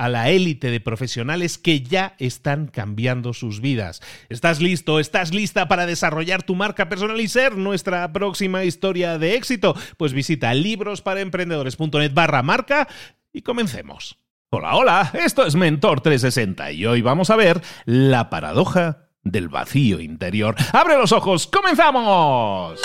a la élite de profesionales que ya están cambiando sus vidas. ¿Estás listo? ¿Estás lista para desarrollar tu marca personal y ser nuestra próxima historia de éxito? Pues visita librosparaemprendedores.net barra marca y comencemos. Hola, hola, esto es Mentor 360 y hoy vamos a ver la paradoja del vacío interior. ¡Abre los ojos! ¡Comenzamos!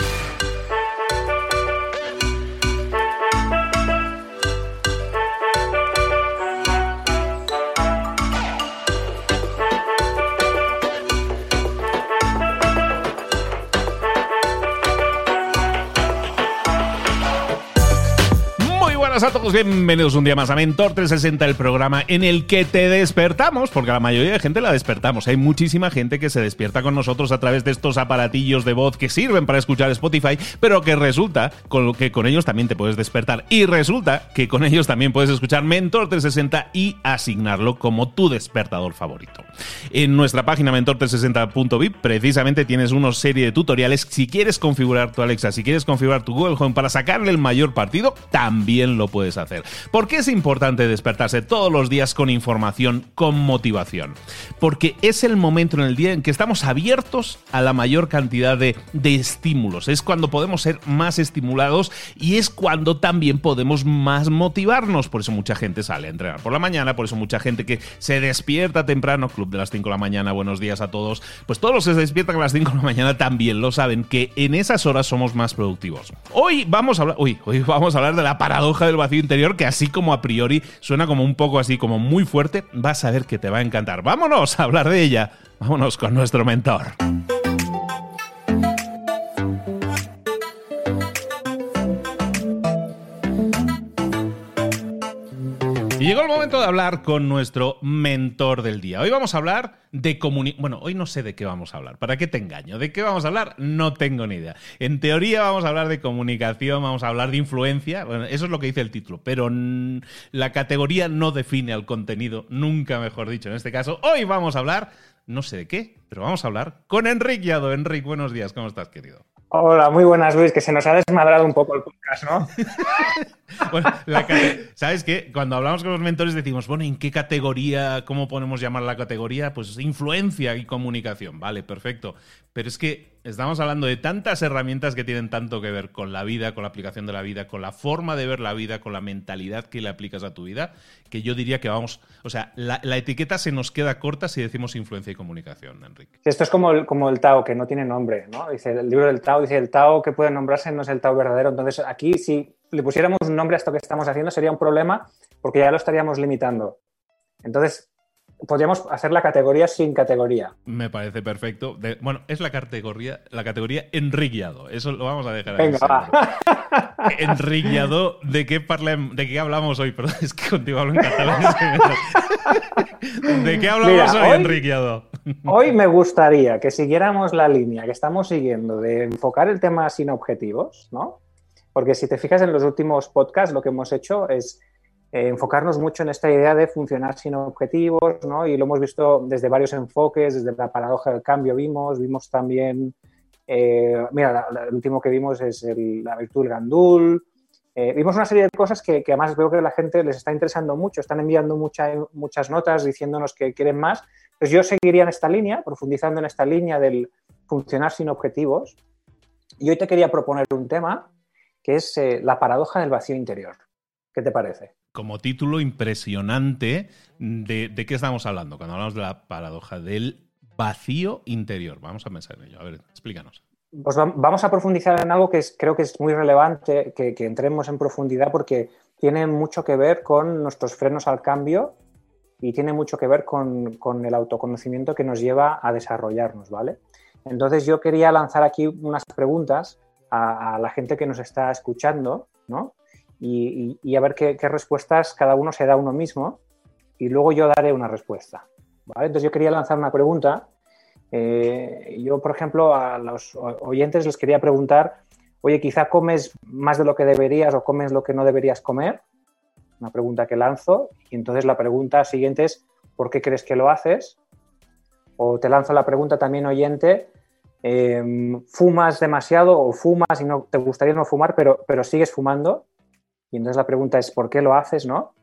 A todos, bienvenidos un día más a Mentor 360, el programa en el que te despertamos, porque la mayoría de gente la despertamos. Hay muchísima gente que se despierta con nosotros a través de estos aparatillos de voz que sirven para escuchar Spotify, pero que resulta que con ellos también te puedes despertar. Y resulta que con ellos también puedes escuchar Mentor 360 y asignarlo como tu despertador favorito. En nuestra página mentor360.vip precisamente tienes una serie de tutoriales. Si quieres configurar tu Alexa, si quieres configurar tu Google Home para sacarle el mayor partido, también lo puedes hacer. ¿Por qué es importante despertarse todos los días con información, con motivación? Porque es el momento en el día en que estamos abiertos a la mayor cantidad de, de estímulos. Es cuando podemos ser más estimulados y es cuando también podemos más motivarnos. Por eso mucha gente sale a entrenar por la mañana, por eso mucha gente que se despierta temprano, club de las 5 de la mañana, buenos días a todos. Pues todos los que se despiertan a las 5 de la mañana también lo saben, que en esas horas somos más productivos. Hoy vamos a hablar, uy, hoy vamos a hablar de la paradoja del vacío interior que así como a priori suena como un poco así como muy fuerte, vas a ver que te va a encantar. Vámonos a hablar de ella. Vámonos con nuestro mentor. Llegó el momento de hablar con nuestro mentor del día. Hoy vamos a hablar de comunicación. Bueno, hoy no sé de qué vamos a hablar. ¿Para qué te engaño? ¿De qué vamos a hablar? No tengo ni idea. En teoría vamos a hablar de comunicación, vamos a hablar de influencia. Bueno, eso es lo que dice el título. Pero la categoría no define al contenido, nunca mejor dicho. En este caso, hoy vamos a hablar, no sé de qué, pero vamos a hablar con Enrique Yado. Enrique, buenos días. ¿Cómo estás, querido? Hola, muy buenas, Luis, que se nos ha desmadrado un poco el podcast, ¿no? bueno, ¿sabes qué? Cuando hablamos con los mentores decimos, bueno, ¿en qué categoría, cómo podemos llamar la categoría? Pues influencia y comunicación, vale, perfecto. Pero es que estamos hablando de tantas herramientas que tienen tanto que ver con la vida, con la aplicación de la vida, con la forma de ver la vida, con la mentalidad que le aplicas a tu vida, que yo diría que vamos, o sea, la, etiqueta se nos queda corta si decimos influencia y comunicación, Enrique. Esto es como el, como el Tao, que no tiene nombre, ¿no? Dice el libro del Tao, dice el Tao que puede nombrarse no es el Tao verdadero. Entonces, aquí si le pusiéramos un nombre a esto que estamos haciendo sería un problema porque ya lo estaríamos limitando. Entonces, podríamos hacer la categoría sin categoría. Me parece perfecto. bueno, es la categoría, la categoría enriqueado. Eso lo vamos a dejar. Venga, Enriqueado, ¿de qué de qué hablamos hoy? Perdón, es que contigo hablo en catalán. ¿De qué hablamos hoy, hoy, enriqueado? hoy me gustaría que siguiéramos la línea que estamos siguiendo de enfocar el tema sin objetivos, ¿no? Porque si te fijas en los últimos podcasts, lo que hemos hecho es eh, enfocarnos mucho en esta idea de funcionar sin objetivos, ¿no? Y lo hemos visto desde varios enfoques, desde la paradoja del cambio vimos, vimos también, eh, mira, el último que vimos es la virtud del gandul, eh, vimos una serie de cosas que, además veo que la gente les está interesando mucho, están enviando muchas notas diciéndonos que quieren más, pues yo seguiría en esta línea, profundizando en esta línea del funcionar sin objetivos. Y hoy te quería proponer un tema que es la paradoja del vacío interior. ¿Qué te parece? Como título impresionante de, qué estamos hablando cuando hablamos de la paradoja del vacío interior. Vamos a pensar en ello. A ver, explícanos. Pues vamos a profundizar en algo que creo que es muy relevante que, entremos en profundidad porque tiene mucho que ver con nuestros frenos al cambio y tiene mucho que ver con, el autoconocimiento que nos lleva a desarrollarnos, ¿vale? Entonces yo quería lanzar aquí unas preguntas a, a la gente que nos está escuchando, ¿no? Y, a ver qué, respuestas cada uno se da a uno mismo y luego yo daré una respuesta. Entonces yo quería lanzar una pregunta. Eh, yo, por ejemplo, a los oyentes les quería preguntar, oye, quizá comes más de lo que deberías o comes lo que no deberías comer. Una pregunta que lanzo. Y entonces la pregunta siguiente es, ¿por qué crees que lo haces? O te lanzo la pregunta también, oyente, em, ¿fumas demasiado o fumas y no te gustaría no fumar, pero, pero sigues fumando? Y entonces la pregunta es, ¿por qué lo haces, no?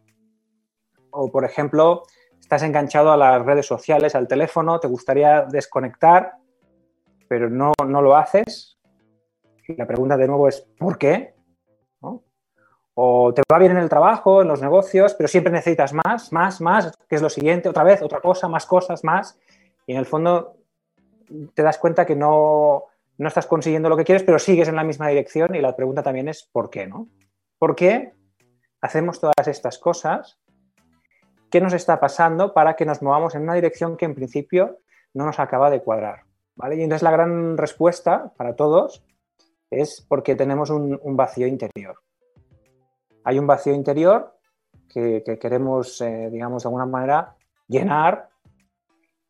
O, por ejemplo, estás enganchado a las redes sociales, al teléfono, te gustaría desconectar, pero no, no lo haces. Y la pregunta de nuevo es, ¿por qué? O te va bien en el trabajo, en los negocios, pero siempre necesitas más, más, más, que es lo siguiente, otra vez, otra cosa, más cosas, más. Y en el fondo te das cuenta que no, no estás consiguiendo lo que quieres, pero sigues en la misma dirección y la pregunta también es, ¿por qué? ¿no? ¿Por qué hacemos todas estas cosas? ¿Qué nos está pasando para que nos movamos en una dirección que en principio no nos acaba de cuadrar? ¿vale? Y entonces la gran respuesta para todos es porque tenemos un, vacío interior. Hay un vacío interior que, queremos, eh, digamos, de alguna manera llenar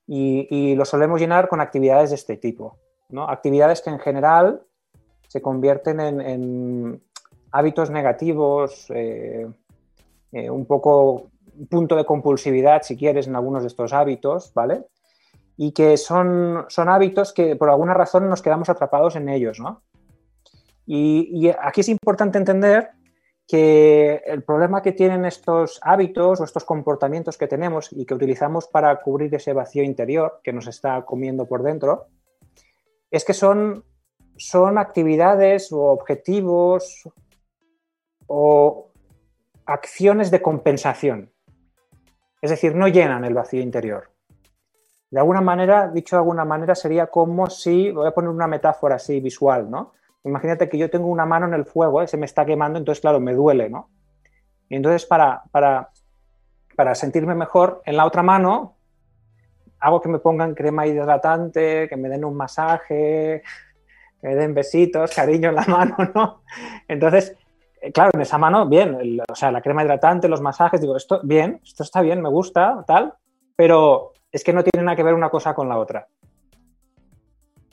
y, lo solemos llenar con actividades de este tipo. ¿no? Actividades que en general se convierten en, hábitos negativos, eh, eh, un poco punto de compulsividad, si quieres, en algunos de estos hábitos, ¿vale? Y que son, son hábitos que por alguna razón nos quedamos atrapados en ellos, ¿no? Y, aquí es importante entender que el problema que tienen estos hábitos o estos comportamientos que tenemos y que utilizamos para cubrir ese vacío interior que nos está comiendo por dentro, es que son, son actividades o objetivos o acciones de compensación. Es decir, no llenan el vacío interior. De alguna manera, dicho de alguna manera, sería como si, voy a poner una metáfora así visual, ¿no? Imagínate que yo tengo una mano en el fuego, ¿eh? se me está quemando, entonces, claro, me duele, ¿no? Y entonces, para, para, para sentirme mejor, en la otra mano hago que me pongan crema hidratante, que me den un masaje, que me den besitos, cariño en la mano, ¿no? Entonces, claro, en esa mano, bien, o sea, la crema hidratante, los masajes, digo, esto, bien, esto está bien, me gusta, tal, pero es que no tiene nada que ver una cosa con la otra.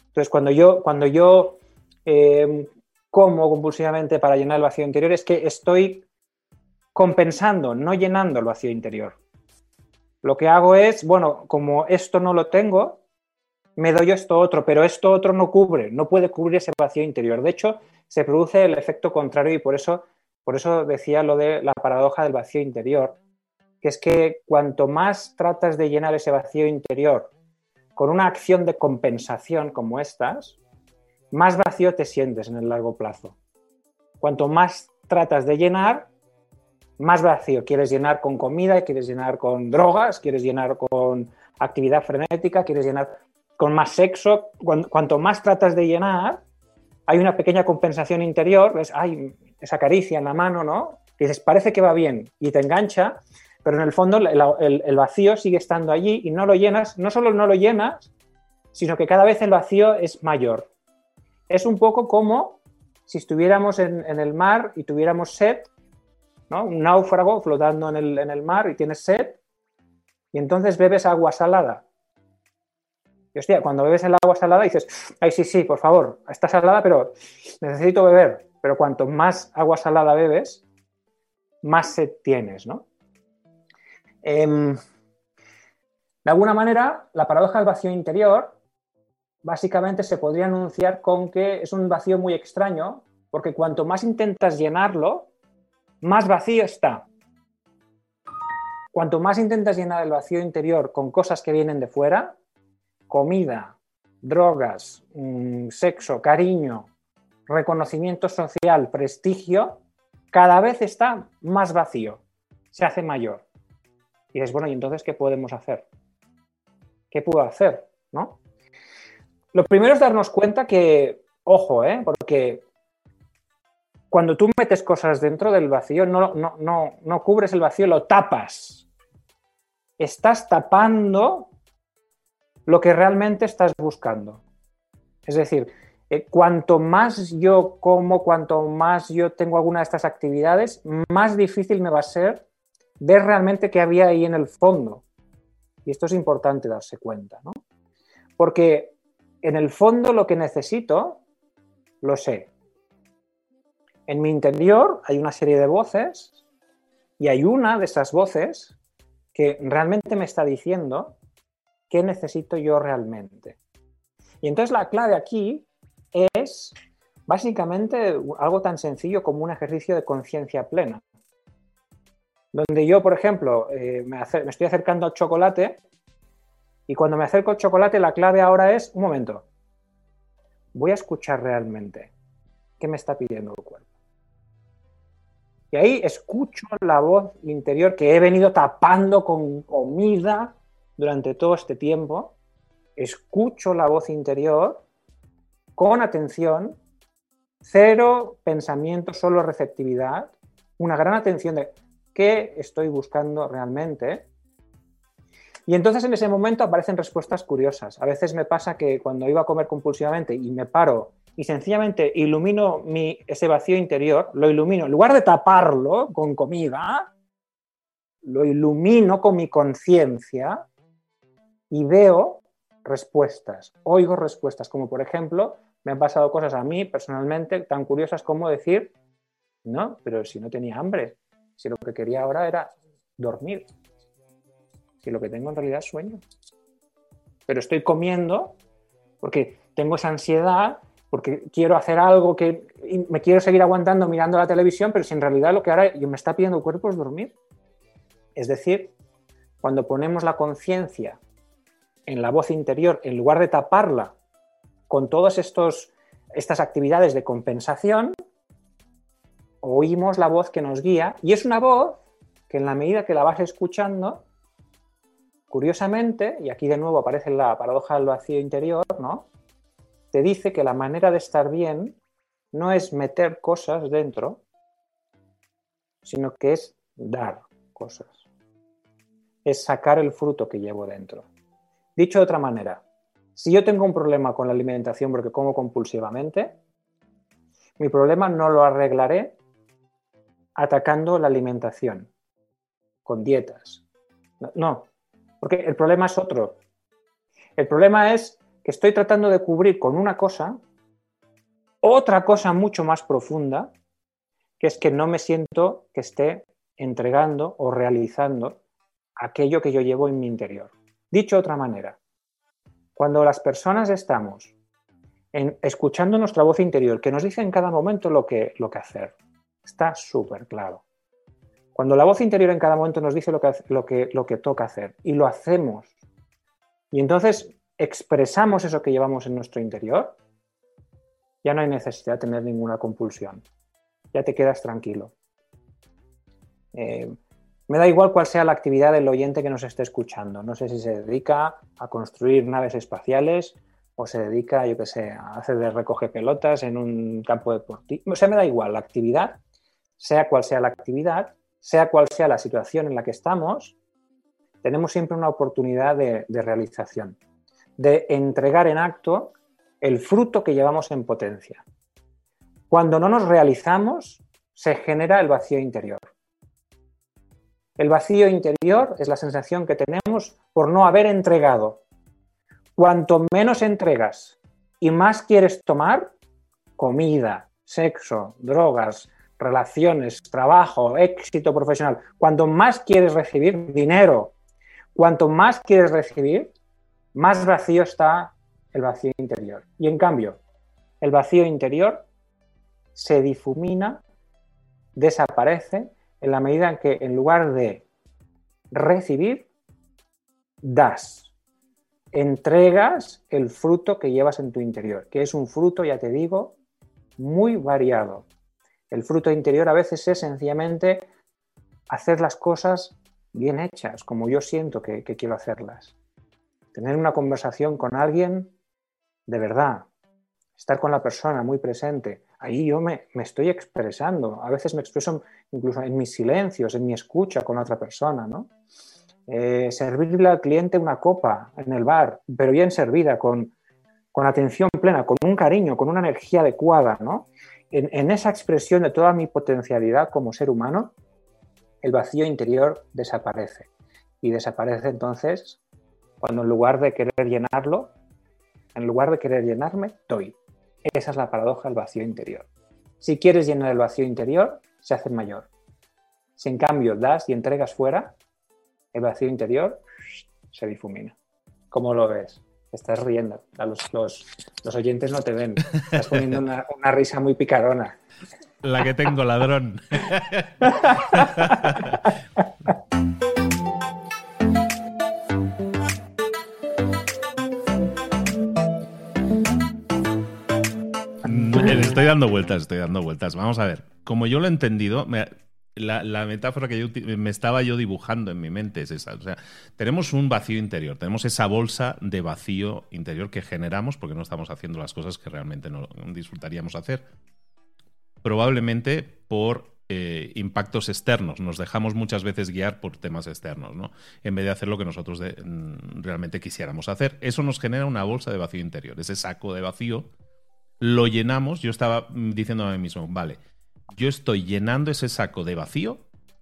Entonces, cuando yo, cuando yo em, como compulsivamente para llenar el vacío interior, es que estoy compensando, no llenando el vacío interior. Lo que hago es, bueno, como esto no lo tengo, me doy esto otro, pero esto otro no cubre, no puede cubrir ese vacío interior. De hecho, se produce el efecto contrario y por eso, por eso decía lo de la paradoja del vacío interior, que es que cuanto más tratas de llenar ese vacío interior con una acción de compensación como estas, más vacío te sientes en el largo plazo. Cuanto más tratas de llenar, más vacío quieres llenar con comida, quieres llenar con drogas, quieres llenar con actividad frenética, quieres llenar con más sexo. Cuanto más tratas de llenar, hay una pequeña compensación interior, ves, esa caricia en la mano, ¿no? Que dices, parece que va bien y te engancha, pero en el fondo el, vacío sigue estando allí y no lo llenas, no solo no lo llenas, sino que cada vez el vacío es mayor. Es un poco como si estuviéramos en, el mar y tuviéramos sed, ¿no? un náufrago flotando en el, en el mar y tienes sed, y entonces bebes agua salada. Y hostia, cuando bebes el agua salada dices, ay, sí, sí, por favor, está salada, pero necesito beber. Pero cuanto más agua salada bebes, más sed tienes, ¿no? Em, de alguna manera, la paradoja del vacío interior básicamente se podría anunciar con que es un vacío muy extraño, porque cuanto más intentas llenarlo, más vacío está. Cuanto más intentas llenar el vacío interior con cosas que vienen de fuera, comida, drogas, mm, sexo, cariño, reconocimiento social, prestigio, cada vez está más vacío, se hace mayor. Y dices, bueno, ¿y entonces qué podemos hacer? ¿Qué puedo hacer? ¿No? Lo primero es darnos cuenta que, ojo, ¿eh? porque cuando tú metes cosas dentro del vacío, no, no, no, no cubres el vacío, lo tapas. Estás tapando lo que realmente estás buscando. Es decir, eh, cuanto más yo como, cuanto más yo tengo alguna de estas actividades, más difícil me va a ser ver realmente qué había ahí en el fondo. Y esto es importante darse cuenta, ¿no? Porque en el fondo lo que necesito, lo sé. En mi interior hay una serie de voces y hay una de esas voces que realmente me está diciendo qué necesito yo realmente. Y entonces la clave aquí es básicamente algo tan sencillo como un ejercicio de conciencia plena. Donde yo, por ejemplo, eh, me, me, estoy acercando al chocolate y cuando me acerco al chocolate la clave ahora es, un momento, voy a escuchar realmente qué me está pidiendo el cuerpo. Y ahí escucho la voz interior que he venido tapando con comida durante todo este tiempo. Escucho la voz interior con atención, cero pensamiento, solo receptividad, una gran atención de qué estoy buscando realmente. Y entonces en ese momento aparecen respuestas curiosas. A veces me pasa que cuando iba a comer compulsivamente y me paro y sencillamente ilumino mi, ese vacío interior, lo ilumino, en lugar de taparlo con comida, lo ilumino con mi conciencia y veo respuestas, oigo respuestas, como por ejemplo, me han pasado cosas a mí personalmente tan curiosas como decir, no, pero si no tenía hambre, si lo que quería ahora era dormir, si lo que tengo en realidad es sueño. Pero estoy comiendo porque tengo esa ansiedad, porque quiero hacer algo que me quiero seguir aguantando mirando la televisión, pero si en realidad lo que ahora me está pidiendo el cuerpo es dormir. Es decir, cuando ponemos la conciencia en la voz interior, en lugar de taparla con todas estas actividades de compensación, oímos la voz que nos guía y es una voz que en la medida que la vas escuchando, curiosamente, y aquí de nuevo aparece la paradoja del vacío interior, ¿no? Te dice que la manera de estar bien no es meter cosas dentro, sino que es dar cosas. Es sacar el fruto que llevo dentro. Dicho de otra manera, si yo tengo un problema con la alimentación porque como compulsivamente, mi problema no lo arreglaré atacando la alimentación, con dietas. No, porque el problema es otro. El problema es que estoy tratando de cubrir con una cosa otra cosa mucho más profunda, que es que no me siento que esté entregando o realizando aquello que yo llevo en mi interior. Dicho de otra manera, cuando las personas estamos escuchando nuestra voz interior, que nos dice en cada momento lo que, lo que hacer, está súper claro. Cuando la voz interior en cada momento nos dice lo que, lo, que, lo que toca hacer y lo hacemos, y entonces expresamos eso que llevamos en nuestro interior, ya no hay necesidad de tener ninguna compulsión. Ya te quedas tranquilo. Eh, me da igual cuál sea la actividad del oyente que nos esté escuchando. No sé si se dedica a construir naves espaciales o se dedica, yo qué sé, a hacer de recoger pelotas en un campo deportivo. O sea, me da igual la actividad, sea cual sea la actividad, sea cual sea la situación en la que estamos, tenemos siempre una oportunidad de realización, de entregar en acto el fruto que llevamos en potencia. Cuando no nos realizamos, se genera el vacío interior. El vacío interior es la sensación que tenemos por no haber entregado, Cuanto menos entregas y más quieres tomar, comida, sexo, drogas, relaciones, trabajo, éxito profesional, cuanto más quieres recibir dinero, cuanto más quieres recibir, más vacío está el vacío interior. Y en cambio, el vacío interior se difumina, desaparece en la medida en que en lugar de recibir, das, entregas el fruto que llevas en tu interior, que es un fruto, ya te digo, muy variado. El fruto interior a veces es sencillamente hacer las cosas bien hechas, como yo siento que, quiero hacerlas. Tener una conversación con alguien de verdad, estar con la persona muy presente. Ahí yo me, estoy expresando. A veces me expreso incluso en mis silencios, en mi escucha con otra persona. ¿no? Eh, servirle al cliente una copa en el bar, pero bien servida, con, con atención plena, con un cariño, con una energía adecuada. ¿no? en, esa expresión de toda mi potencialidad como ser humano, el vacío interior desaparece. Y desaparece entonces cuando en lugar de querer llenarlo, en lugar de querer llenarme, doy. Esa es la paradoja del vacío interior. Si quieres llenar el vacío interior, se hace mayor. Si en cambio das y entregas fuera, el vacío interior se difumina. ¿Cómo lo ves? estás riendo. Los, los, oyentes no te ven. Estás poniendo una, risa muy picarona. La que tengo, ladrón. dando vueltas, estoy dando vueltas. Vamos a ver. Como yo lo he entendido, la, metáfora que yo me estaba yo dibujando en mi mente es esa. O sea, tenemos un vacío interior, tenemos esa bolsa de vacío interior que generamos porque no estamos haciendo las cosas que realmente no disfrutaríamos hacer. Probablemente por eh, impactos externos. Nos dejamos muchas veces guiar por temas externos, ¿no? En vez de hacer lo que nosotros mm, realmente quisiéramos hacer. Eso nos genera una bolsa de vacío interior. Ese saco de vacío lo llenamos. Yo estaba mm, diciendo a mí mismo, vale yo estoy llenando ese saco de vacío,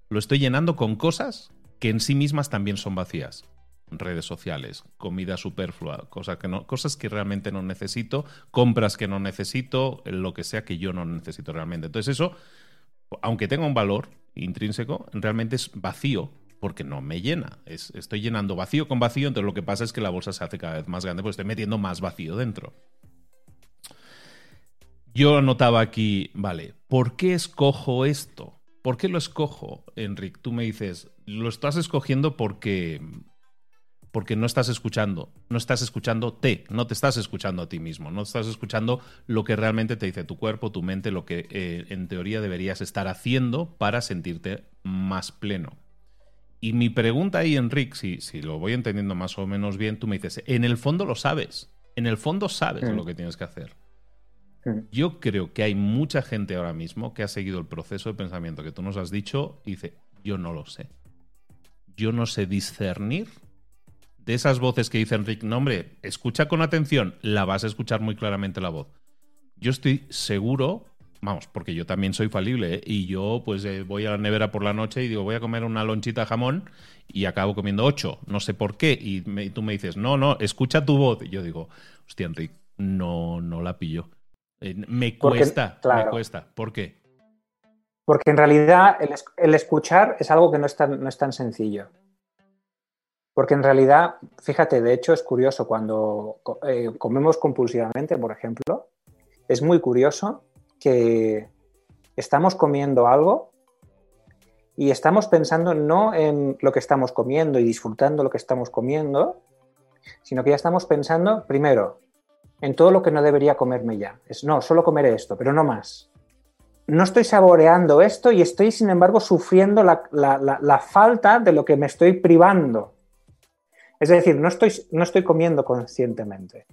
lo estoy llenando con cosas que en sí mismas también son vacías. Redes sociales, comida superflua, cosas que, no, cosas que realmente no necesito, compras que no necesito, lo que sea que yo no necesito realmente. Entonces eso, aunque tenga un valor intrínseco, realmente es vacío porque no me llena. estoy llenando vacío con vacío, entonces lo que pasa es que la bolsa se hace cada vez más grande, pues estoy metiendo más vacío dentro. Yo anotaba aquí, vale, ¿por qué escojo esto? ¿Por qué lo escojo, Enric? Tú me dices, lo estás escogiendo porque porque no estás escuchando, no estás escuchando te, no te estás escuchando a ti mismo, no estás escuchando lo que realmente te dice tu cuerpo, tu mente, lo que eh, en teoría deberías estar haciendo para sentirte más pleno. Y mi pregunta ahí, Enric, si, si lo voy entendiendo más o menos bien, tú me dices, en el fondo lo sabes, en el fondo sabes lo que tienes que hacer. Yo creo que hay mucha gente ahora mismo que ha seguido el proceso de pensamiento que tú nos has dicho y dice, yo no lo sé. Yo no sé discernir de esas voces que dicen Rick, no hombre, escucha con atención, la vas a escuchar muy claramente la voz. Yo estoy seguro, vamos, porque yo también soy falible, ¿eh? y yo pues eh, voy a la nevera por la noche y digo, voy a comer una lonchita de jamón y acabo comiendo ocho, no sé por qué, y, tú me dices, no, no, escucha tu voz. Y yo digo, hostia, Enrique, no, no la pillo. Eh, me cuesta, me cuesta. ¿Por qué? Porque en realidad el, escuchar es algo que no es, tan, no es tan sencillo. Porque en realidad, fíjate, de hecho es curioso, cuando eh, comemos compulsivamente, por ejemplo, es muy curioso que estamos comiendo algo y estamos pensando no en lo que estamos comiendo y disfrutando lo que estamos comiendo, sino que ya estamos pensando, primero, en todo lo que no debería comerme ya. Es, no, solo comeré esto, pero no más. No estoy saboreando esto y estoy, sin embargo, sufriendo la, falta de lo que me estoy privando. Es decir, no estoy, no estoy comiendo conscientemente.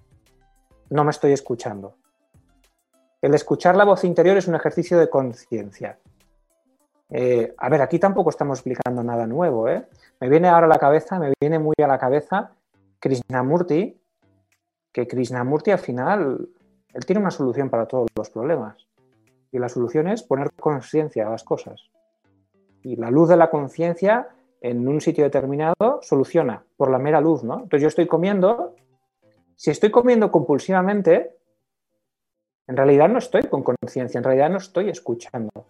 No me estoy escuchando. El escuchar la voz interior es un ejercicio de conciencia. Eh, a ver, aquí tampoco estamos explicando nada nuevo. ¿eh? Me viene ahora a la cabeza, me viene muy a la cabeza Krishnamurti, que Krishnamurti al final, él tiene una solución para todos los problemas. Y la solución es poner conciencia a las cosas. Y la luz de la conciencia en un sitio determinado soluciona por la mera luz, ¿no? Entonces yo estoy comiendo Si estoy comiendo compulsivamente, en realidad no estoy con conciencia, en realidad no estoy escuchando.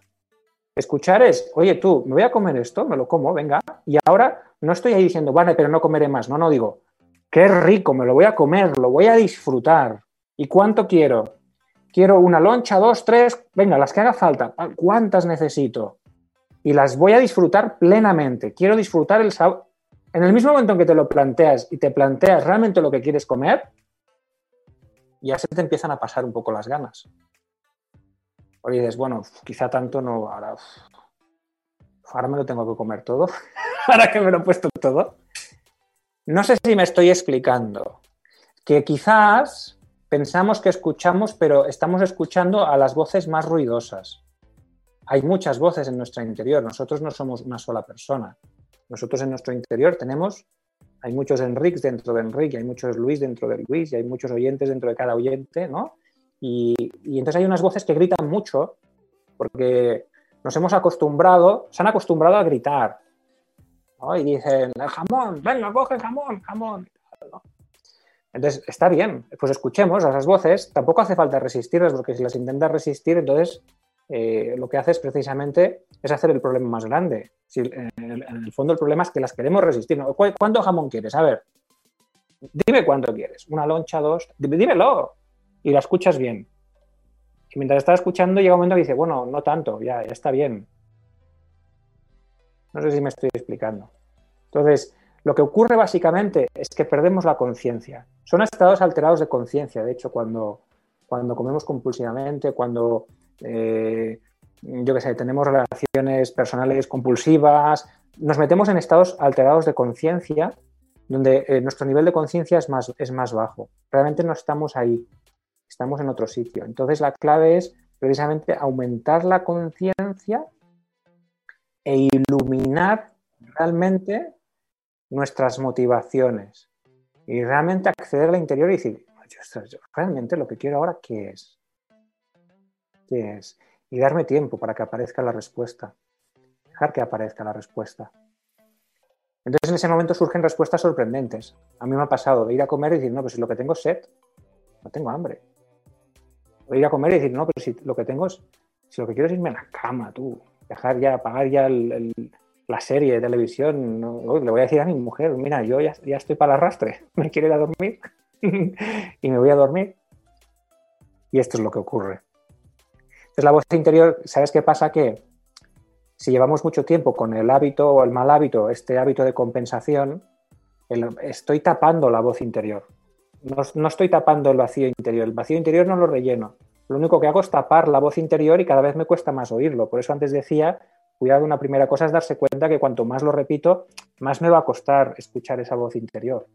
Escuchar es, oye tú, me voy a comer esto, me lo como, venga, y ahora no estoy ahí diciendo, vale, pero no comeré más. No, no digo, qué rico, me lo voy a comer, lo voy a disfrutar. ¿Y cuánto quiero? Quiero una loncha, dos, tres, venga, las que haga falta. ¿Cuántas necesito? Y las voy a disfrutar plenamente. Quiero disfrutar el sabor. En el mismo momento en que te lo planteas y te planteas realmente lo que quieres comer, ya se te empiezan a pasar un poco las ganas. O dices, bueno, quizá tanto no, ahora, ahora me lo tengo que comer todo, ahora que me lo he puesto todo. No sé si me estoy explicando, que quizás pensamos que escuchamos, pero estamos escuchando a las voces más ruidosas. Hay muchas voces en nuestro interior, nosotros no somos una sola persona. Nosotros en nuestro interior tenemos hay muchos Enriques dentro de Enrique, hay muchos Luis dentro de Luis y hay muchos oyentes dentro de cada oyente, ¿no? Y, entonces hay unas voces que gritan mucho porque nos hemos acostumbrado, se han acostumbrado a gritar, Y dicen, el jamón, venga, coge jamón, jamón. Entonces, está bien, pues escuchemos a esas voces, tampoco hace falta resistirlas, porque si las intentas resistir, entonces eh, lo que haces precisamente es hacer el problema más grande. Si, en, el, fondo el problema es que las queremos resistir. ¿Cuánto jamón quieres? A ver, dime cuánto quieres. ¿Una loncha, dos? Dímelo. Y la escuchas bien. Y mientras estás escuchando llega un momento que dice, bueno, no tanto, ya, ya está bien. No sé si me estoy explicando. Entonces, lo que ocurre básicamente es que perdemos la conciencia. Son estados alterados de conciencia, de hecho, cuando, cuando comemos compulsivamente, cuando eh, yo qué sé, tenemos relaciones personales compulsivas, nos metemos en estados alterados de conciencia, donde eh, nuestro nivel de conciencia es más, es más bajo. Realmente no estamos ahí, estamos en otro sitio. Entonces la clave es precisamente aumentar la conciencia e iluminar realmente nuestras motivaciones y realmente acceder al interior y decir, realmente lo que quiero ahora, ¿qué es? ¿Qué es? Y darme tiempo para que aparezca la respuesta. Dejar que aparezca la respuesta. Entonces en ese momento surgen respuestas sorprendentes. A mí me ha pasado de ir a comer y decir, no, pues si lo que tengo es sed, no tengo hambre. O ir a comer y decir, no, pero si lo que tengo es, si lo que quiero es irme a la cama, tú, dejar ya, apagar ya la serie de televisión, le voy a decir a mi mujer, mira, yo ya, estoy para el arrastre, me quiero ir a dormir y me voy a dormir. Y esto es lo que ocurre. Entonces la voz interior, ¿sabes qué pasa? Que si llevamos mucho tiempo con el hábito o el mal hábito, este hábito de compensación, estoy tapando la voz interior. No, estoy tapando el vacío interior. El vacío interior no lo relleno. Lo único que hago es tapar la voz interior y cada vez me cuesta más oírlo. Por eso antes decía, cuidado, una primera cosa es darse cuenta que cuanto más lo repito, más me va a costar escuchar esa voz interior.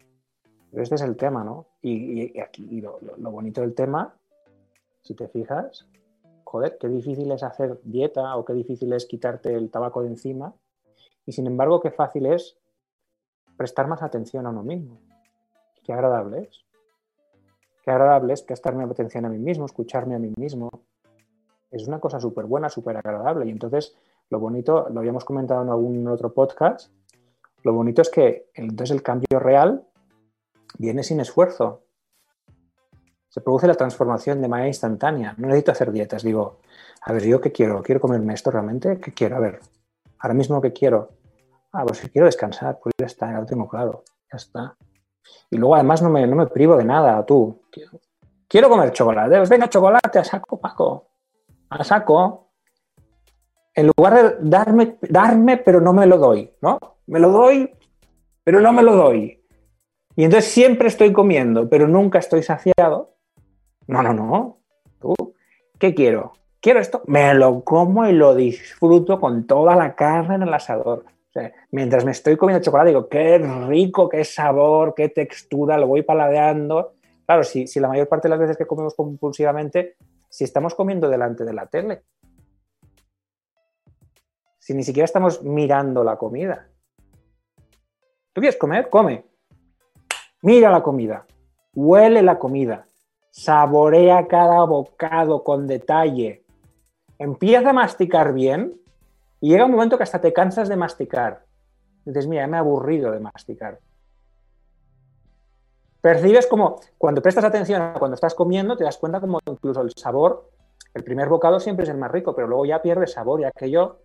Pero este es el tema, ¿no? Y, aquí lo bonito del tema, si te fijas, joder, qué difícil es hacer dieta o qué difícil es quitarte el tabaco de encima. Y sin embargo, qué fácil es prestar más atención a uno mismo. Qué agradable es. Agradable es prestarme atención a mí mismo, escucharme a mí mismo. Es una cosa súper buena, súper agradable. Y entonces, lo bonito, lo habíamos comentado en algún otro podcast, lo bonito es que entonces el cambio real viene sin esfuerzo se produce la transformación de manera instantánea. No necesito hacer dietas. Digo, a ver, ¿yo qué quiero? ¿Quiero comerme esto realmente? ¿Qué quiero? A ver, ahora mismo ¿qué quiero? Ah, pues si quiero descansar, pues ya está, ya lo tengo claro, ya está. Y luego además no me, no me privo de nada, tú. Quiero, comer chocolate, pues venga, chocolate, a saco, Paco, a saco. En lugar de darme, darme, pero no me lo doy, ¿no? Me lo doy, pero no me lo doy. Y entonces siempre estoy comiendo, pero nunca estoy saciado. No, no, no. ¿Tú? ¿Qué quiero? ¿Quiero esto? Me lo como y lo disfruto con toda la carne en el asador. Mientras me estoy comiendo chocolate, digo, qué rico, qué sabor, qué textura, lo voy paladeando. Claro, si, si la mayor parte de las veces que comemos compulsivamente, si estamos comiendo delante de la tele, si ni siquiera estamos mirando la comida. ¿Tú quieres comer? Come. Mira la comida, huele la comida, saborea cada bocado con detalle, empieza a masticar bien y llega un momento que hasta te cansas de masticar. Dices, mira, me he aburrido de masticar. percibes como, cuando prestas atención a cuando estás comiendo, te das cuenta como incluso el sabor, el primer bocado siempre es el más rico, pero luego ya pierde sabor, ya que yo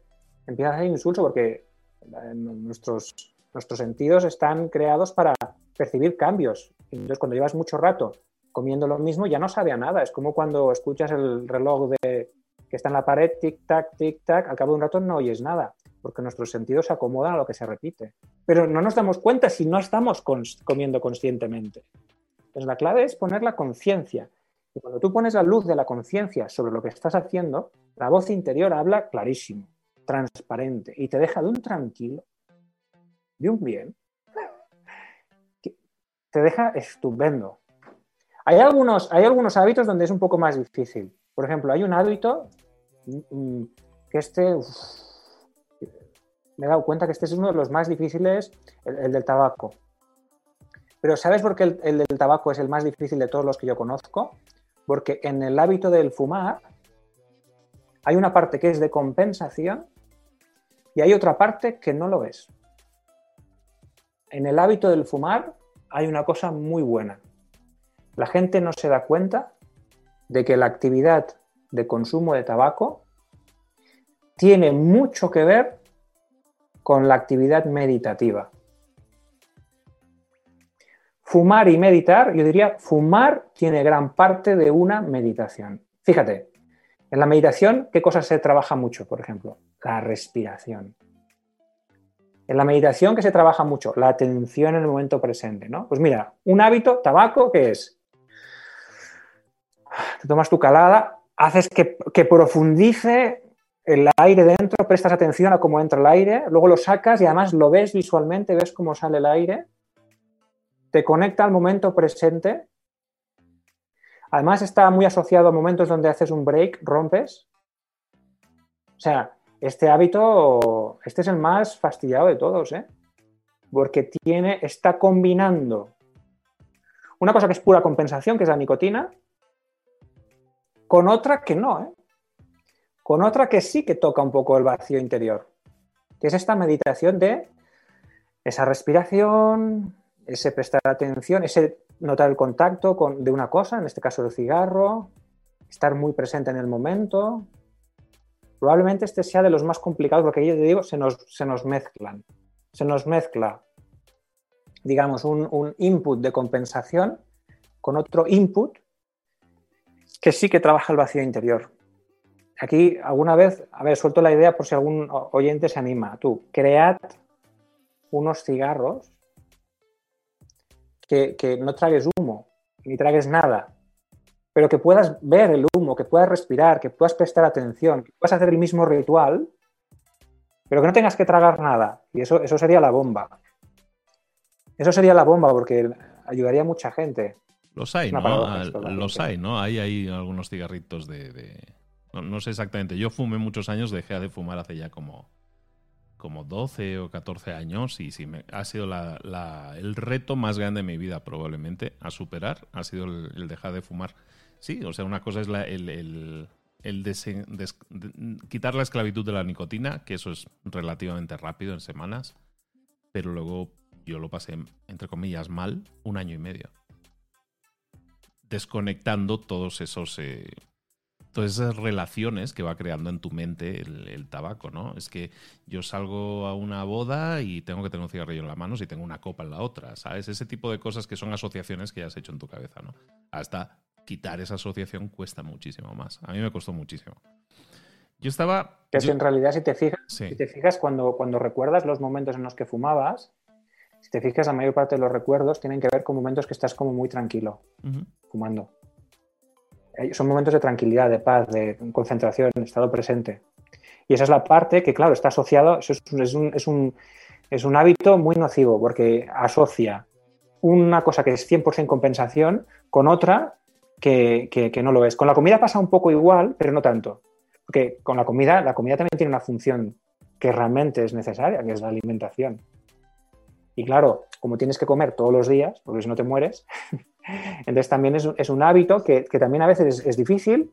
empieza a ser insulso porque eh, nuestros, nuestros sentidos están creados para percibir cambios. Entonces, cuando llevas mucho rato comiendo lo mismo, ya no sabe a nada. Es como cuando escuchas el reloj de, que está en la pared, tic-tac, tic-tac, al cabo de un rato no oyes nada, porque nuestros sentidos se acomodan a lo que se repite. Pero no nos damos cuenta si no estamos comiendo conscientemente. Entonces, la clave es poner la conciencia. Y cuando tú pones la luz de la conciencia sobre lo que estás haciendo, la voz interior habla clarísimo, transparente, y te deja de un tranquilo, de un bien, te deja estupendo. Hay algunos, hay algunos hábitos donde es un poco más difícil. Por ejemplo, hay un hábito mm, mm, que este, me he dado cuenta que este es uno de los más difíciles, el, del tabaco. Pero ¿sabes por qué el, el, del tabaco es el más difícil de todos los que yo conozco? Porque en el hábito del fumar hay una parte que es de compensación y hay otra parte que no lo es. En el hábito del fumar hay una cosa muy buena. La gente no se da cuenta de que la actividad de consumo de tabaco tiene mucho que ver con la actividad meditativa. Fumar y meditar, yo diría, fumar tiene gran parte de una meditación. Fíjate, en la meditación, ¿qué cosas se trabaja mucho, por ejemplo? La respiración. En la meditación que se trabaja mucho, la atención en el momento presente, ¿no? Pues mira, un hábito, tabaco, ¿qué es? Te tomas tu calada, haces que, que profundice el aire dentro, prestas atención a cómo entra el aire, luego lo sacas y además lo ves visualmente, ves cómo sale el aire, te conecta al momento presente. Además está muy asociado a momentos donde haces un break, rompes. O sea, este hábito, este es el más fastidiado de todos, ¿eh? porque tiene, está combinando una cosa que es pura compensación, que es la nicotina, con otra que no, ¿eh? con otra que sí que toca un poco el vacío interior, que es esta meditación de esa respiración, ese prestar atención, ese notar el contacto con, de una cosa, en este caso el cigarro, estar muy presente en el momento, Probablemente este sea de los más complicados porque yo te digo, se nos mezclan. Se nos mezcla, digamos, un, input de compensación con otro input que sí que trabaja el vacío interior. Aquí alguna vez, a ver, suelto la idea por si algún oyente se anima. Tú, cread unos cigarros que, que no tragues humo, ni tragues nada, pero que puedas ver el humo, que puedas respirar, que puedas prestar atención, que puedas hacer el mismo ritual, pero que no tengas que tragar nada. Y eso, eso sería la bomba. Eso sería la bomba porque ayudaría a mucha gente. Los hay, ¿no? Los hay, ¿no? Hay, hay algunos cigarritos de... No, sé exactamente. Yo fumé muchos años, dejé de fumar hace ya como, como 12 o 14 años y sí, me, ha sido el reto más grande de mi vida probablemente a superar, ha sido el dejar de fumar. Sí, o sea, una cosa es el, quitar la esclavitud de la nicotina, que eso es relativamente rápido en semanas, pero luego yo lo pasé, entre comillas, mal un año y medio. Desconectando todos esos... Eh, todas esas relaciones que va creando en tu mente el, tabaco, ¿no? Es que yo salgo a una boda y tengo que tener un cigarrillo en la mano si tengo una copa en la otra, ¿sabes? Ese tipo de cosas que son asociaciones que ya has hecho en tu cabeza, ¿no? Hasta quitar esa asociación cuesta muchísimo más. A mí me costó muchísimo. Yo estaba... Que en realidad, si te fijas, si te fijas cuando, cuando recuerdas los momentos en los que fumabas, si te fijas, la mayor parte de los recuerdos tienen que ver con momentos que estás como muy tranquilo, fumando. Eh, son momentos de tranquilidad, de paz, de concentración, estado presente. Y esa es la parte que, claro, está asociado, es, un, es, un, es un hábito muy nocivo porque asocia una cosa que es 100% compensación con otra que, no lo es. Con la comida pasa un poco igual, pero no tanto. Porque con la comida, la comida también tiene una función que realmente es necesaria, que es la alimentación. Y claro, como tienes que comer todos los días, porque si no te mueres, entonces también es, un hábito que, también a veces es, difícil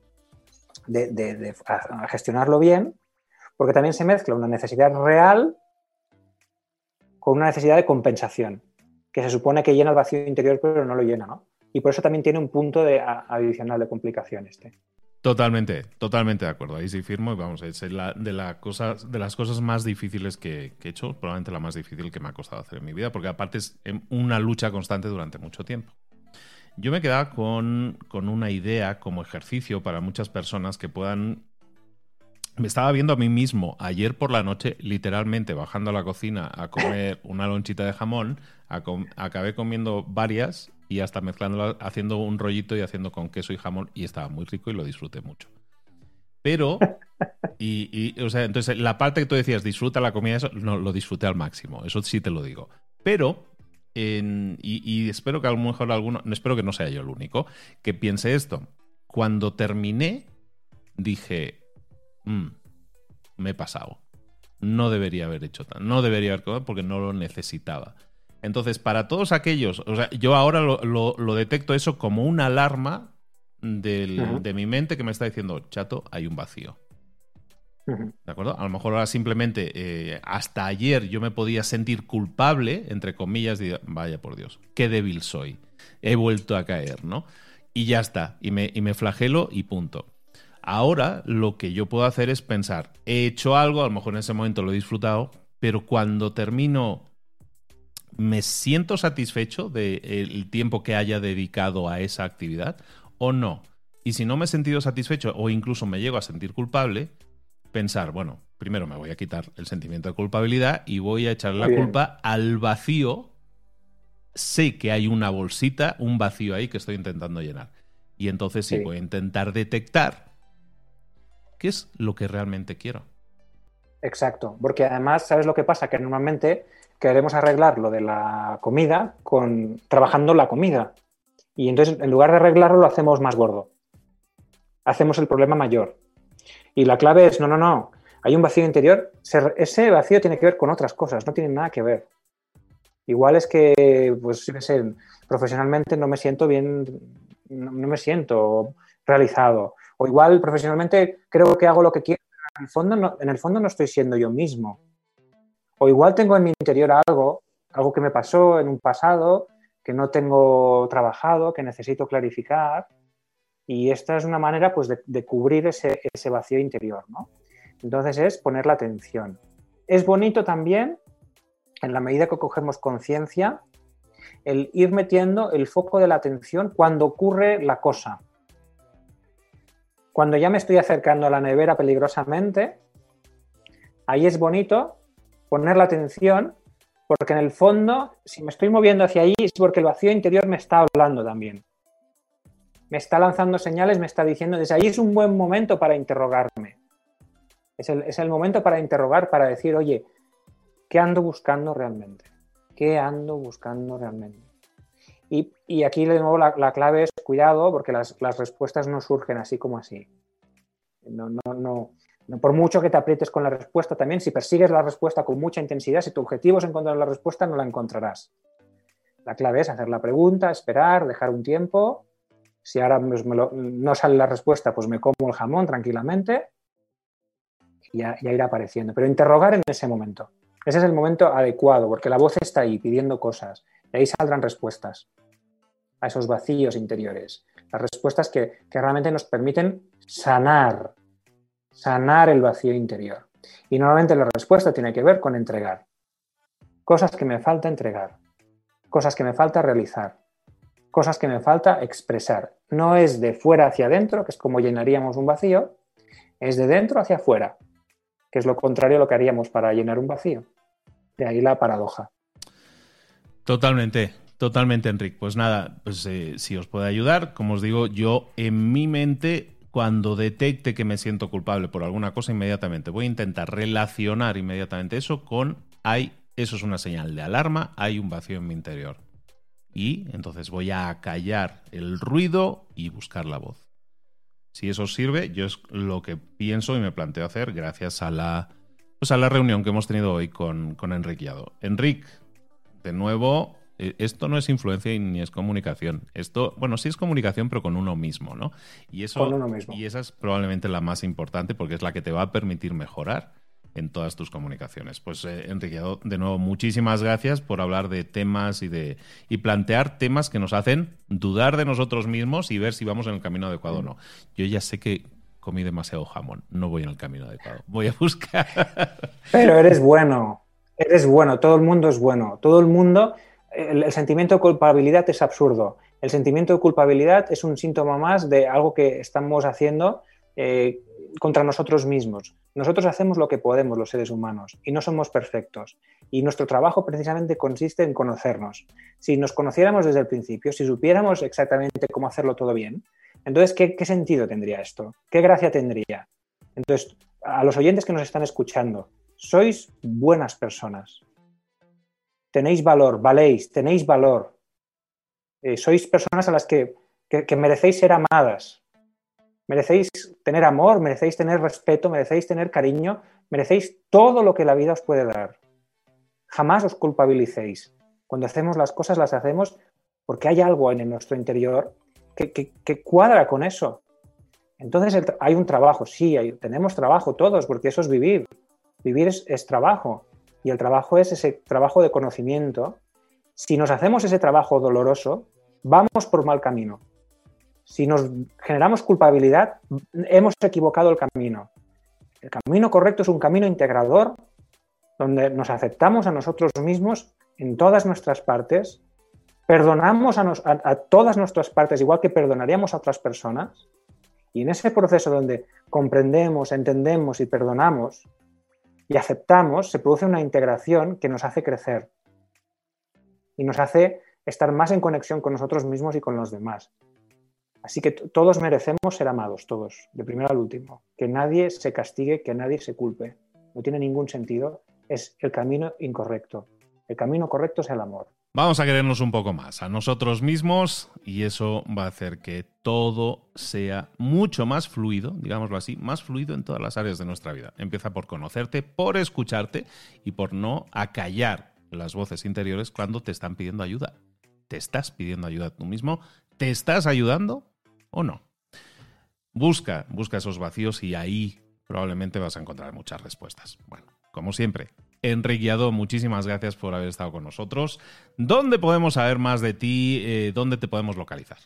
de, gestionarlo bien, porque también se mezcla una necesidad real con una necesidad de compensación. que se supone que llena el vacío interior, pero no lo llena. Y por eso también tiene un punto de, adicional de complicación este. Totalmente, totalmente de acuerdo. Ahí sí firmo y vamos, es la, de, la de las cosas más difíciles que, he hecho, probablemente la más difícil que me ha costado hacer en mi vida, porque aparte es una lucha constante durante mucho tiempo. Yo me quedaba con una idea como ejercicio para muchas personas que puedan me estaba viendo a mí mismo ayer por la noche, literalmente bajando a la cocina a comer una lonchita de jamón, acabé comiendo varias y hasta mezclándolas, haciendo un rollito y haciendo con queso y jamón y estaba muy rico y lo disfruté mucho. Pero, y, o sea, entonces la parte que tú decías, disfruta la comida, eso no lo disfruté al máximo, eso sí te lo digo. Pero, y, espero que a lo mejor alguno, espero que no sea yo el único, que piense esto. Cuando terminé, dije, Mm, me he pasado. No debería haber hecho tan, no debería haber comido porque no lo necesitaba. Entonces, para todos aquellos, o sea, yo ahora lo, detecto eso como una alarma de mi mente que me está diciendo, chato, hay un vacío. ¿De acuerdo? A lo mejor ahora simplemente, eh, hasta ayer yo me podía sentir culpable, entre comillas, y vaya por Dios, qué débil soy. He vuelto a caer, ¿no? Y ya está, y me, y me flagelo y punto. Ahora lo que yo puedo hacer es pensar, he hecho algo, a lo mejor en ese momento lo he disfrutado, pero cuando termino, ¿me siento satisfecho del tiempo que haya dedicado a esa actividad o no? Y si no me he sentido satisfecho o incluso me llego a sentir culpable, pensar, bueno, primero me voy a quitar el sentimiento de culpabilidad y voy a echar la culpa al vacío. Sé que hay una bolsita, un vacío ahí que estoy intentando llenar. Y entonces sí. voy a intentar detectar ¿Qué es lo que realmente quiero? Exacto, porque además, ¿sabes lo que pasa? Que normalmente queremos arreglar lo de la comida con trabajando la comida. Y entonces, en lugar de arreglarlo, lo hacemos más gordo. Hacemos el problema mayor. Y la clave es, no, no, no, hay un vacío interior. Ese vacío tiene que ver con otras cosas, no tiene nada que ver. Igual es que, pues, sé, profesionalmente no me siento bien, no me siento realizado o igual profesionalmente creo que hago lo que quiero, en el fondo no, en el fondo no estoy siendo yo mismo. O igual tengo en mi interior algo, algo que me pasó en un pasado, que no tengo trabajado, que necesito clarificar. Y esta es una manera pues, de, cubrir ese, ese, vacío interior. ¿no? Entonces es poner la atención. Es bonito también, en la medida que cogemos conciencia, el ir metiendo el foco de la atención cuando ocurre la cosa. Cuando ya me estoy acercando a la nevera peligrosamente, ahí es bonito poner la atención, porque en el fondo, si me estoy moviendo hacia allí, es porque el vacío interior me está hablando también. Me está lanzando señales, me está diciendo, desde ahí es un buen momento para interrogarme. Es el, es el momento para interrogar, para decir, oye, ¿qué ando buscando realmente? ¿Qué ando buscando realmente? Y, aquí de nuevo la, clave es cuidado porque las, respuestas no surgen así como así. No, no, no, por mucho que te aprietes con la respuesta también, si persigues la respuesta con mucha intensidad, si tu objetivo es encontrar la respuesta, no la encontrarás. La clave es hacer la pregunta, esperar, dejar un tiempo. Si ahora no sale la respuesta, pues me como el jamón tranquilamente y ya, irá apareciendo. Pero interrogar en ese momento. Ese es el momento adecuado, porque la voz está ahí pidiendo cosas. Y ahí saldrán respuestas a esos vacíos interiores. Las respuestas que, realmente nos permiten sanar, sanar el vacío interior. Y normalmente la respuesta tiene que ver con entregar. Cosas que me falta entregar, cosas que me falta realizar, cosas que me falta expresar. No es de fuera hacia adentro, que es como llenaríamos un vacío, es de dentro hacia afuera, que es lo contrario a lo que haríamos para llenar un vacío. De ahí la paradoja. Totalmente. Totalmente, Enrique. Pues nada, pues eh, si os puede ayudar, como os digo, yo en mi mente, cuando detecte que me siento culpable por alguna cosa, inmediatamente voy a intentar relacionar inmediatamente eso con hay, eso es una señal de alarma, hay un vacío en mi interior. Y entonces voy a callar el ruido y buscar la voz. Si eso sirve, yo es lo que pienso y me planteo hacer gracias a la, pues a la reunión que hemos tenido hoy con, con Enrique Yado. Enrique, de nuevo, esto no es influencia ni es comunicación. Esto, bueno, sí es comunicación, pero con uno mismo, ¿no? Y eso, con uno mismo. Y esa es probablemente la más importante porque es la que te va a permitir mejorar. en todas tus comunicaciones. Pues eh, Enrique, de nuevo, muchísimas gracias por hablar de temas y de y plantear temas que nos hacen dudar de nosotros mismos y ver si vamos en el camino adecuado o no. Yo ya sé que comí demasiado jamón, no voy en el camino adecuado. Voy a buscar. Pero eres bueno, eres bueno, todo el mundo es bueno, todo el mundo. El, sentimiento de culpabilidad es absurdo. El sentimiento de culpabilidad es un síntoma más de algo que estamos haciendo eh, contra nosotros mismos. Nosotros hacemos lo que podemos los seres humanos y no somos perfectos. Y nuestro trabajo precisamente consiste en conocernos. Si nos conociéramos desde el principio, si supiéramos exactamente cómo hacerlo todo bien, entonces, ¿qué, qué sentido tendría esto? ¿Qué gracia tendría? Entonces, a los oyentes que nos están escuchando, sois buenas personas. Tenéis valor, valéis, tenéis valor. Eh, sois personas a las que, que merecéis ser amadas, Merecéis tener amor, merecéis tener respeto, merecéis tener cariño, merecéis todo lo que la vida os puede dar. Jamás os culpabilicéis. Cuando hacemos las cosas las hacemos porque hay algo en nuestro interior que, cuadra con eso. Entonces hay un trabajo, sí, tenemos trabajo todos, porque eso es vivir. Vivir es trabajo. Y el trabajo es ese trabajo de conocimiento. Si nos hacemos ese trabajo doloroso, vamos por mal camino si nos generamos culpabilidad, hemos equivocado el camino. El camino correcto es un camino integrador donde nos aceptamos a nosotros mismos en todas nuestras partes, perdonamos a, todas nuestras partes igual que perdonaríamos a otras personas, y en ese proceso donde comprendemos, entendemos y perdonamos y aceptamos, se produce una integración que nos hace crecer y nos hace estar más en conexión con nosotros mismos y con los demás. Así que todos merecemos ser amados, todos, de primero al último. Que nadie se castigue, que nadie se culpe. No tiene ningún sentido. Es el camino incorrecto. El camino correcto es el amor. Vamos a querernos un poco más a nosotros mismos y eso va a hacer que todo sea mucho más fluido, digámoslo así, más fluido en todas las áreas de nuestra vida. Empieza por conocerte, por escucharte y por no acallar las voces interiores cuando te están pidiendo ayuda. ¿Te estás pidiendo ayuda tú mismo? ¿Te estás ayudando? o no. Busca, busca esos vacíos y ahí probablemente vas a encontrar muchas respuestas. Bueno, como siempre, Enrique Guiado, muchísimas gracias por haber estado con nosotros. ¿Dónde podemos saber más de ti? Eh, ¿Dónde te podemos localizar?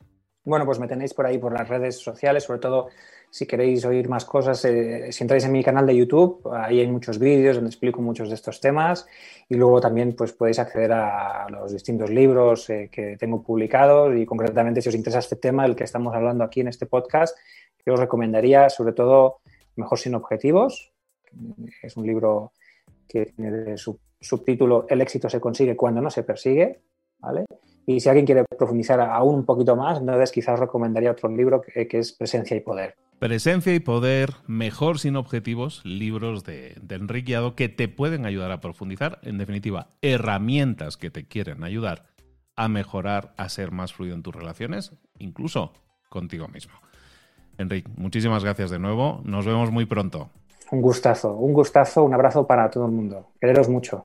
Bueno, pues me tenéis por ahí por las redes sociales, sobre todo si queréis oír más cosas, eh, si entráis en mi canal de YouTube, ahí hay muchos vídeos donde explico muchos de estos temas y luego también pues podéis acceder a los distintos libros eh, que tengo publicados y concretamente si os interesa este tema del que estamos hablando aquí en este podcast, yo os recomendaría sobre todo Mejor sin objetivos, es un libro que tiene su subtítulo El éxito se consigue cuando no se persigue, ¿vale? Y si alguien quiere profundizar aún un poquito más, entonces quizás recomendaría otro libro que, es Presencia y Poder. Presencia y Poder, Mejor sin Objetivos, libros de, de Enrique Guiado que te pueden ayudar a profundizar. En definitiva, herramientas que te quieren ayudar a mejorar, a ser más fluido en tus relaciones, incluso contigo mismo. Enrique, muchísimas gracias de nuevo. Nos vemos muy pronto. Un gustazo, un gustazo, un abrazo para todo el mundo. Quereros mucho.